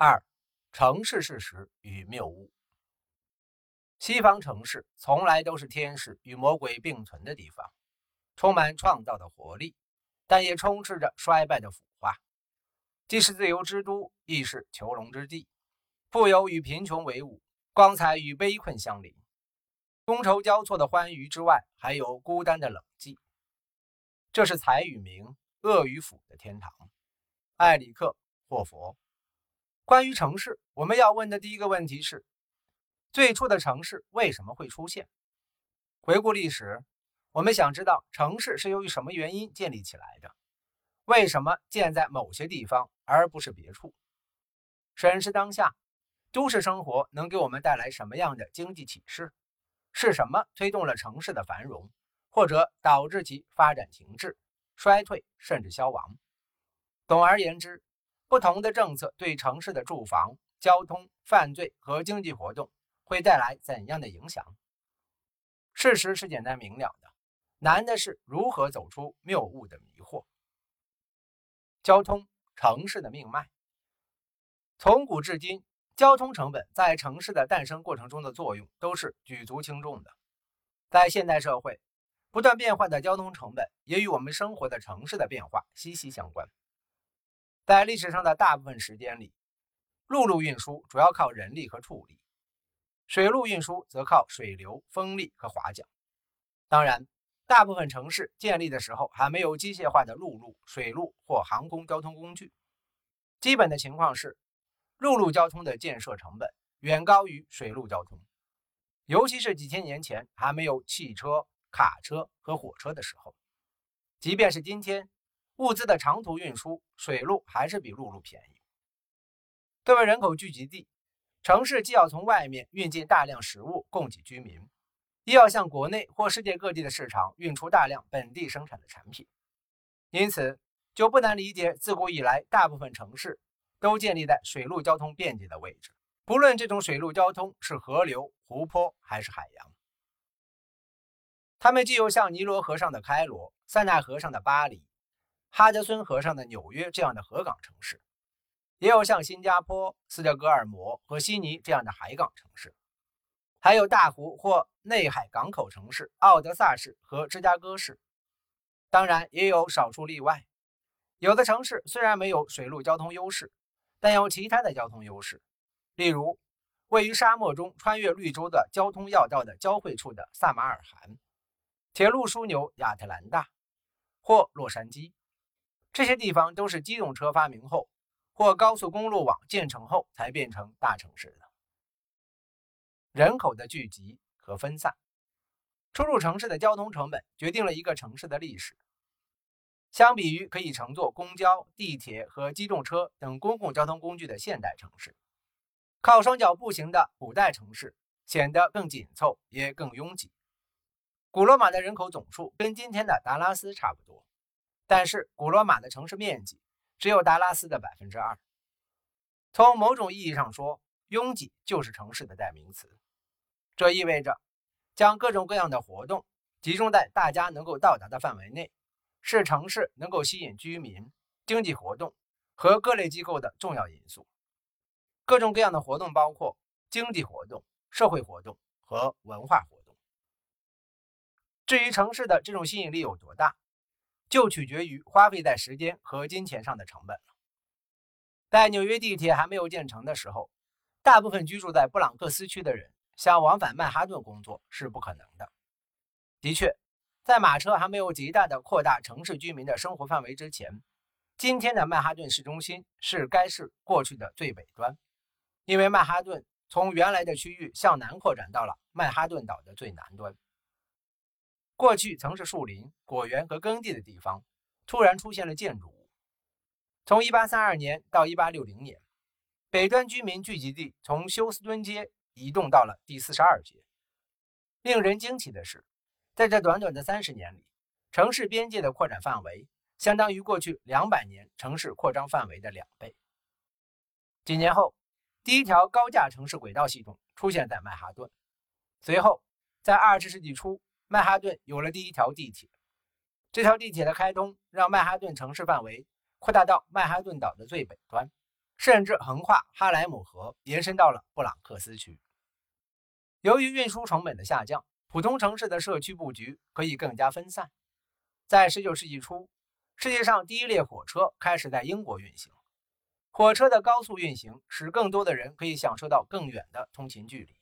二、城市事实与谬误。西方城市从来都是天使与魔鬼并存的地方，充满创造的活力，但也充斥着衰败的腐化。既是自由之都，亦是囚笼之地。富有与贫穷为伍，光彩与悲困相邻。觥筹交错的欢愉之外，还有孤单的冷寂。这是财与名、恶与腐的天堂。艾里克·霍佛。关于城市，我们要问的第一个问题是：最初的城市为什么会出现？回顾历史，我们想知道城市是由于什么原因建立起来的？为什么建在某些地方而不是别处？审视当下，都市生活能给我们带来什么样的经济启示？是什么推动了城市的繁荣，或者导致其发展停滞、衰退甚至消亡？总而言之。不同的政策对城市的住房、交通、犯罪和经济活动会带来怎样的影响？事实是简单明了的，难的是如何走出谬误的迷惑。交通，城市的命脉。从古至今，交通成本在城市的诞生过程中的作用都是举足轻重的。在现代社会，不断变化的交通成本也与我们生活的城市的变化息息相关。在历史上的大部分时间里，陆路运输主要靠人力和畜力，水路运输则靠水流、风力和划桨。当然，大部分城市建立的时候还没有机械化的陆路、水路或航空交通工具。基本的情况是，陆路交通的建设成本远高于水路交通，尤其是几千年前还没有汽车、卡车和火车的时候。即便是今天。物资的长途运输，水路还是比陆路便宜。作为人口聚集地，城市既要从外面运进大量食物供给居民，亦要向国内或世界各地的市场运出大量本地生产的产品。因此，就不难理解，自古以来，大部分城市都建立在水路交通便捷的位置，不论这种水路交通是河流、湖泊还是海洋。它们既有像尼罗河上的开罗、塞纳河上的巴黎。哈德森河上的纽约这样的河港城市，也有像新加坡、斯德哥尔摩和悉尼这样的海港城市，还有大湖或内海港口城市奥德萨市和芝加哥市。当然，也有少数例外。有的城市虽然没有水陆交通优势，但有其他的交通优势，例如位于沙漠中穿越绿洲的交通要道的交汇处的萨马尔罕，铁路枢纽亚特兰大或洛杉矶。这些地方都是机动车发明后，或高速公路网建成后才变成大城市的。人口的聚集和分散，出入城市的交通成本决定了一个城市的历史。相比于可以乘坐公交、地铁和机动车等公共交通工具的现代城市，靠双脚步行的古代城市显得更紧凑，也更拥挤。古罗马的人口总数跟今天的达拉斯差不多。但是，古罗马的城市面积只有达拉斯的百分之二。从某种意义上说，拥挤就是城市的代名词。这意味着，将各种各样的活动集中在大家能够到达的范围内，是城市能够吸引居民、经济活动和各类机构的重要因素。各种各样的活动包括经济活动、社会活动和文化活动。至于城市的这种吸引力有多大？就取决于花费在时间和金钱上的成本了。在纽约地铁还没有建成的时候，大部分居住在布朗克斯区的人想往返曼哈顿工作是不可能的。的确，在马车还没有极大的扩大城市居民的生活范围之前，今天的曼哈顿市中心是该市过去的最北端，因为曼哈顿从原来的区域向南扩展到了曼哈顿岛的最南端。过去曾是树林、果园和耕地的地方，突然出现了建筑物。从1832年到1860年，北端居民聚集地从休斯敦街移动到了第42街。令人惊奇的是，在这短短的三十年里，城市边界的扩展范围相当于过去两百年城市扩张范围的两倍。几年后，第一条高架城市轨道系统出现在曼哈顿。随后，在20世纪初。曼哈顿有了第一条地铁，这条地铁的开通让曼哈顿城市范围扩大到曼哈顿岛的最北端，甚至横跨哈莱姆河，延伸到了布朗克斯区。由于运输成本的下降，普通城市的社区布局可以更加分散。在19世纪初，世界上第一列火车开始在英国运行。火车的高速运行使更多的人可以享受到更远的通勤距离，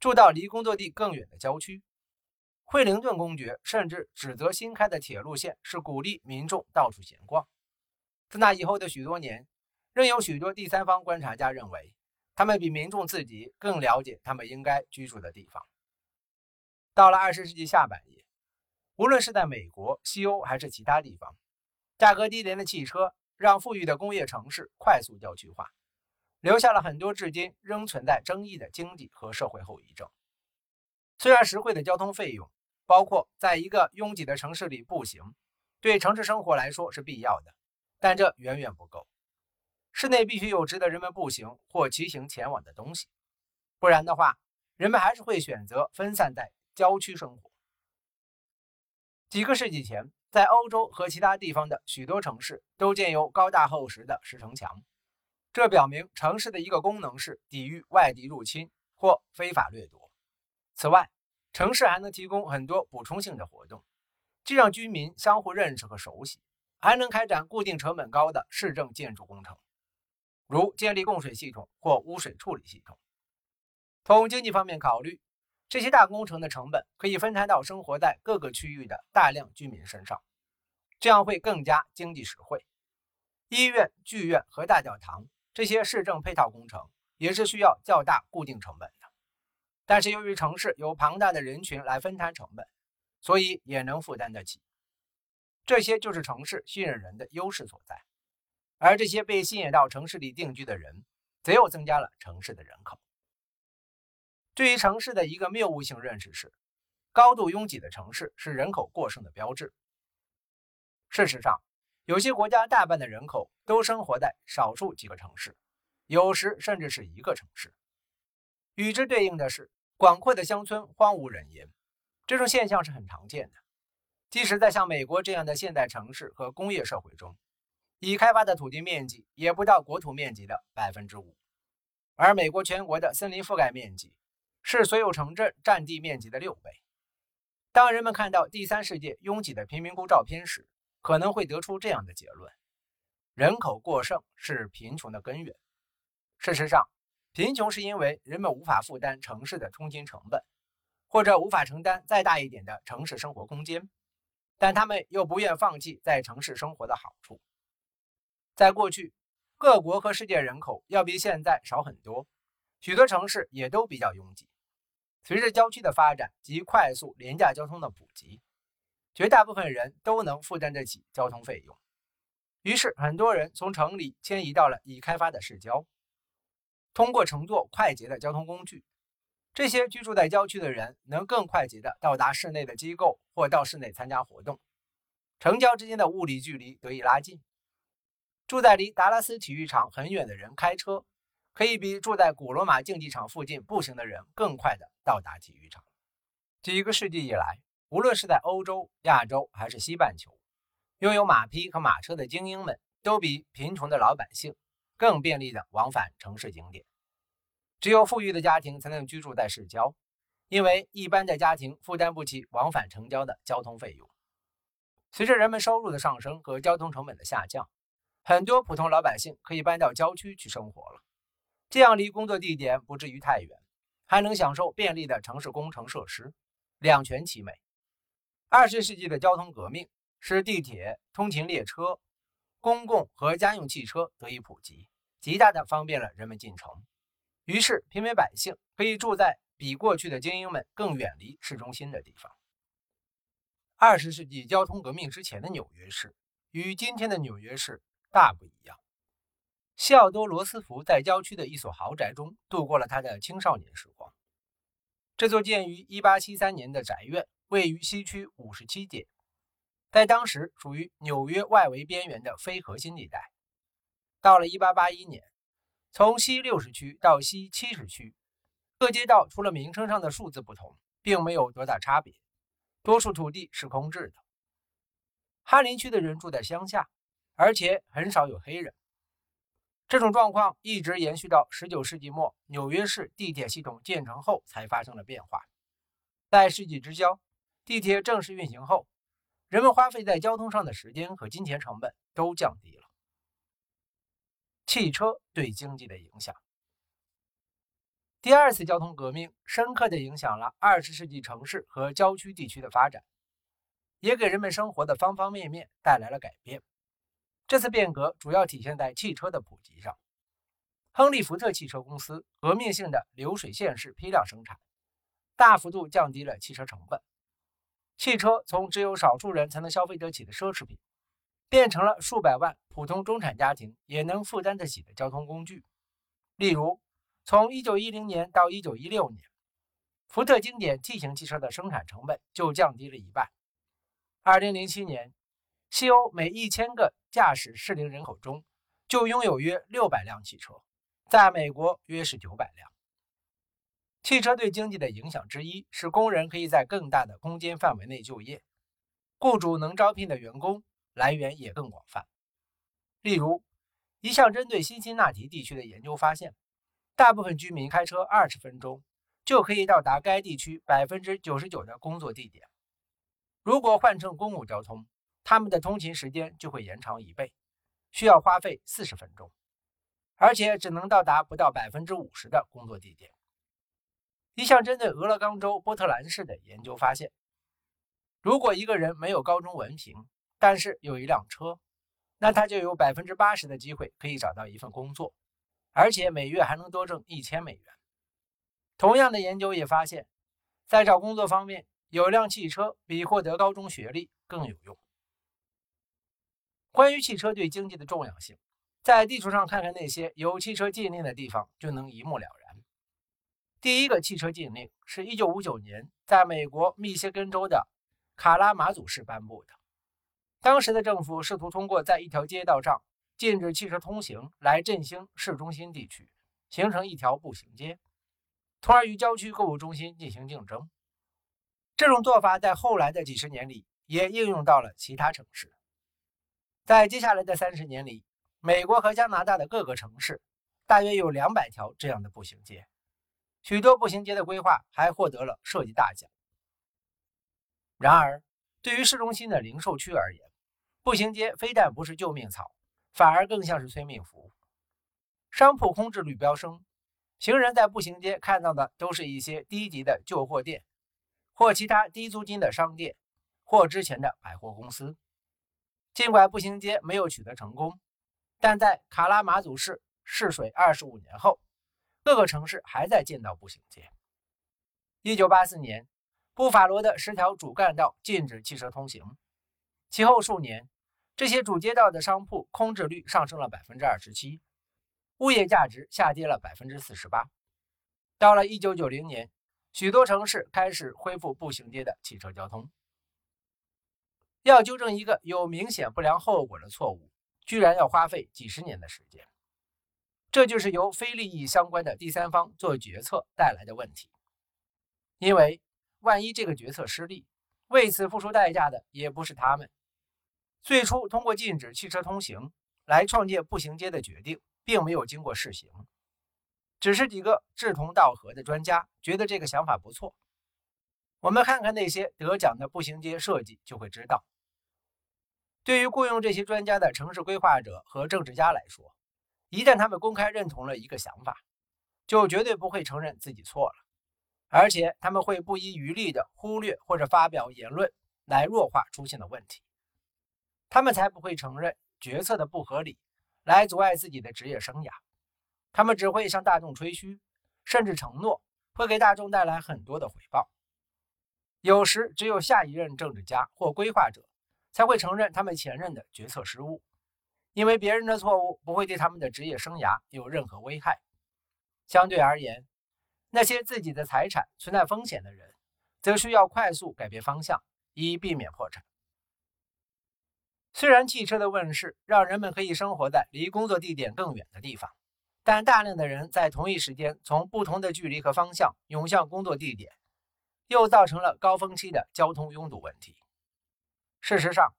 住到离工作地更远的郊区。惠灵顿公爵甚至指责新开的铁路线是鼓励民众到处闲逛。自那以后的许多年，仍有许多第三方观察家认为，他们比民众自己更了解他们应该居住的地方。到了二十世纪下半叶，无论是在美国、西欧还是其他地方，价格低廉的汽车。让富裕的工业城市快速郊区化，留下了很多至今仍存在争议的经济和社会后遗症。虽然实惠的交通费用，包括在一个拥挤的城市里步行，对城市生活来说是必要的，但这远远不够。市内必须有值得人们步行或骑行前往的东西，不然的话，人们还是会选择分散在郊区生活。几个世纪前。在欧洲和其他地方的许多城市都建有高大厚实的石城墙，这表明城市的一个功能是抵御外敌入侵或非法掠夺。此外，城市还能提供很多补充性的活动，既让居民相互认识和熟悉，还能开展固定成本高的市政建筑工程，如建立供水系统或污水处理系统。从经济方面考虑。这些大工程的成本可以分摊到生活在各个区域的大量居民身上，这样会更加经济实惠。医院、剧院和大教堂这些市政配套工程也是需要较大固定成本，但是由于城市有庞大的人群来分摊成本，所以也能负担得起。这些就是城市吸引人的优势所在，而这些被吸引到城市里定居的人，则又增加了城市的人口。对于城市的一个谬误性认识是，高度拥挤的城市是人口过剩的标志。事实上，有些国家大半的人口都生活在少数几个城市，有时甚至是一个城市。与之对应的是，广阔的乡村荒无人烟。这种现象是很常见的，即使在像美国这样的现代城市和工业社会中，已开发的土地面积也不到国土面积的百分之五，而美国全国的森林覆盖面积。是所有城镇占地面积的六倍。当人们看到第三世界拥挤的贫民窟照片时，可能会得出这样的结论：人口过剩是贫穷的根源。事实上，贫穷是因为人们无法负担城市的通勤成本，或者无法承担再大一点的城市生活空间，但他们又不愿放弃在城市生活的好处。在过去，各国和世界人口要比现在少很多，许多城市也都比较拥挤。随着郊区的发展及快速廉价交通的普及，绝大部分人都能负担得起交通费用。于是，很多人从城里迁移到了已开发的市郊。通过乘坐快捷的交通工具，这些居住在郊区的人能更快捷地到达室内的机构或到室内参加活动。城郊之间的物理距离得以拉近。住在离达拉斯体育场很远的人开车。可以比住在古罗马竞技场附近步行的人更快地到达体育场。几个世纪以来，无论是在欧洲、亚洲还是西半球，拥有马匹和马车的精英们都比贫穷的老百姓更便利的往返城市景点。只有富裕的家庭才能居住在市郊，因为一般的家庭负担不起往返城郊的交通费用。随着人们收入的上升和交通成本的下降，很多普通老百姓可以搬到郊区去生活了。这样离工作地点不至于太远，还能享受便利的城市工程设施，两全其美。二十世纪的交通革命使地铁、通勤列车、公共和家用汽车得以普及，极大地方便了人们进城。于是，平民百姓可以住在比过去的精英们更远离市中心的地方。二十世纪交通革命之前的纽约市与今天的纽约市大不一样。西奥多·罗斯福在郊区的一所豪宅中度过了他的青少年时光。这座建于1873年的宅院位于西区57街，在当时属于纽约外围边缘的非核心地带。到了1881年，从西60区到西70区，各街道除了名称上的数字不同，并没有多大差别。多数土地是空置的。哈林区的人住在乡下，而且很少有黑人。这种状况一直延续到19世纪末，纽约市地铁系统建成后才发生了变化。在世纪之交，地铁正式运行后，人们花费在交通上的时间和金钱成本都降低了。汽车对经济的影响。第二次交通革命深刻地影响了20世纪城市和郊区地区的发展，也给人们生活的方方面面带来了改变。这次变革主要体现在汽车的普及上。亨利·福特汽车公司革命性的流水线式批量生产，大幅度降低了汽车成本。汽车从只有少数人才能消费得起的奢侈品，变成了数百万普通中产家庭也能负担得起的交通工具。例如，从1910年到1916年，福特经典 T 型汽车的生产成本就降低了一半。2007年。西欧每一千个驾驶适龄人口中，就拥有约六百辆汽车，在美国约是九百辆。汽车对经济的影响之一是，工人可以在更大的空间范围内就业，雇主能招聘的员工来源也更广泛。例如，一项针对辛辛那提地区的研究发现，大部分居民开车二十分钟就可以到达该地区百分之九十九的工作地点。如果换成公共交通，他们的通勤时间就会延长一倍，需要花费四十分钟，而且只能到达不到百分之五十的工作地点。一项针对俄勒冈州波特兰市的研究发现，如果一个人没有高中文凭，但是有一辆车，那他就有百分之八十的机会可以找到一份工作，而且每月还能多挣一千美元。同样的研究也发现，在找工作方面，有辆汽车比获得高中学历更有用。关于汽车对经济的重要性，在地图上看看那些有汽车禁令的地方，就能一目了然。第一个汽车禁令是一九五九年在美国密歇根州的卡拉马祖市颁布的。当时的政府试图通过在一条街道上禁止汽车通行来振兴市中心地区，形成一条步行街，从而与郊区购物中心进行竞争。这种做法在后来的几十年里也应用到了其他城市。在接下来的三十年里，美国和加拿大的各个城市大约有两百条这样的步行街，许多步行街的规划还获得了设计大奖。然而，对于市中心的零售区而言，步行街非但不是救命草，反而更像是催命符。商铺空置率飙升，行人在步行街看到的都是一些低级的旧货店，或其他低租金的商店，或之前的百货公司。尽管步行街没有取得成功，但在卡拉马祖市试水二十五年后，各个城市还在建造步行街。一九八四年，布法罗的十条主干道禁止汽车通行，其后数年，这些主街道的商铺空置率上升了百分之二十七，物业价值下跌了百分之四十八。到了一九九零年，许多城市开始恢复步行街的汽车交通。要纠正一个有明显不良后果的错误，居然要花费几十年的时间。这就是由非利益相关的第三方做决策带来的问题。因为万一这个决策失利，为此付出代价的也不是他们。最初通过禁止汽车通行来创建步行街的决定，并没有经过试行，只是几个志同道合的专家觉得这个想法不错。我们看看那些得奖的步行街设计，就会知道。对于雇佣这些专家的城市规划者和政治家来说，一旦他们公开认同了一个想法，就绝对不会承认自己错了，而且他们会不遗余力地忽略或者发表言论来弱化出现的问题。他们才不会承认决策的不合理，来阻碍自己的职业生涯。他们只会向大众吹嘘，甚至承诺会给大众带来很多的回报。有时，只有下一任政治家或规划者。才会承认他们前任的决策失误，因为别人的错误不会对他们的职业生涯有任何危害。相对而言，那些自己的财产存在风险的人，则需要快速改变方向，以避免破产。虽然汽车的问世让人们可以生活在离工作地点更远的地方，但大量的人在同一时间从不同的距离和方向涌向工作地点，又造成了高峰期的交通拥堵问题。事实上，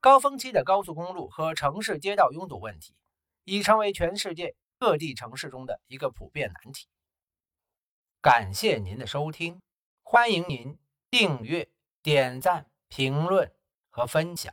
高峰期的高速公路和城市街道拥堵问题已成为全世界各地城市中的一个普遍难题。感谢您的收听，欢迎您订阅、点赞、评论和分享。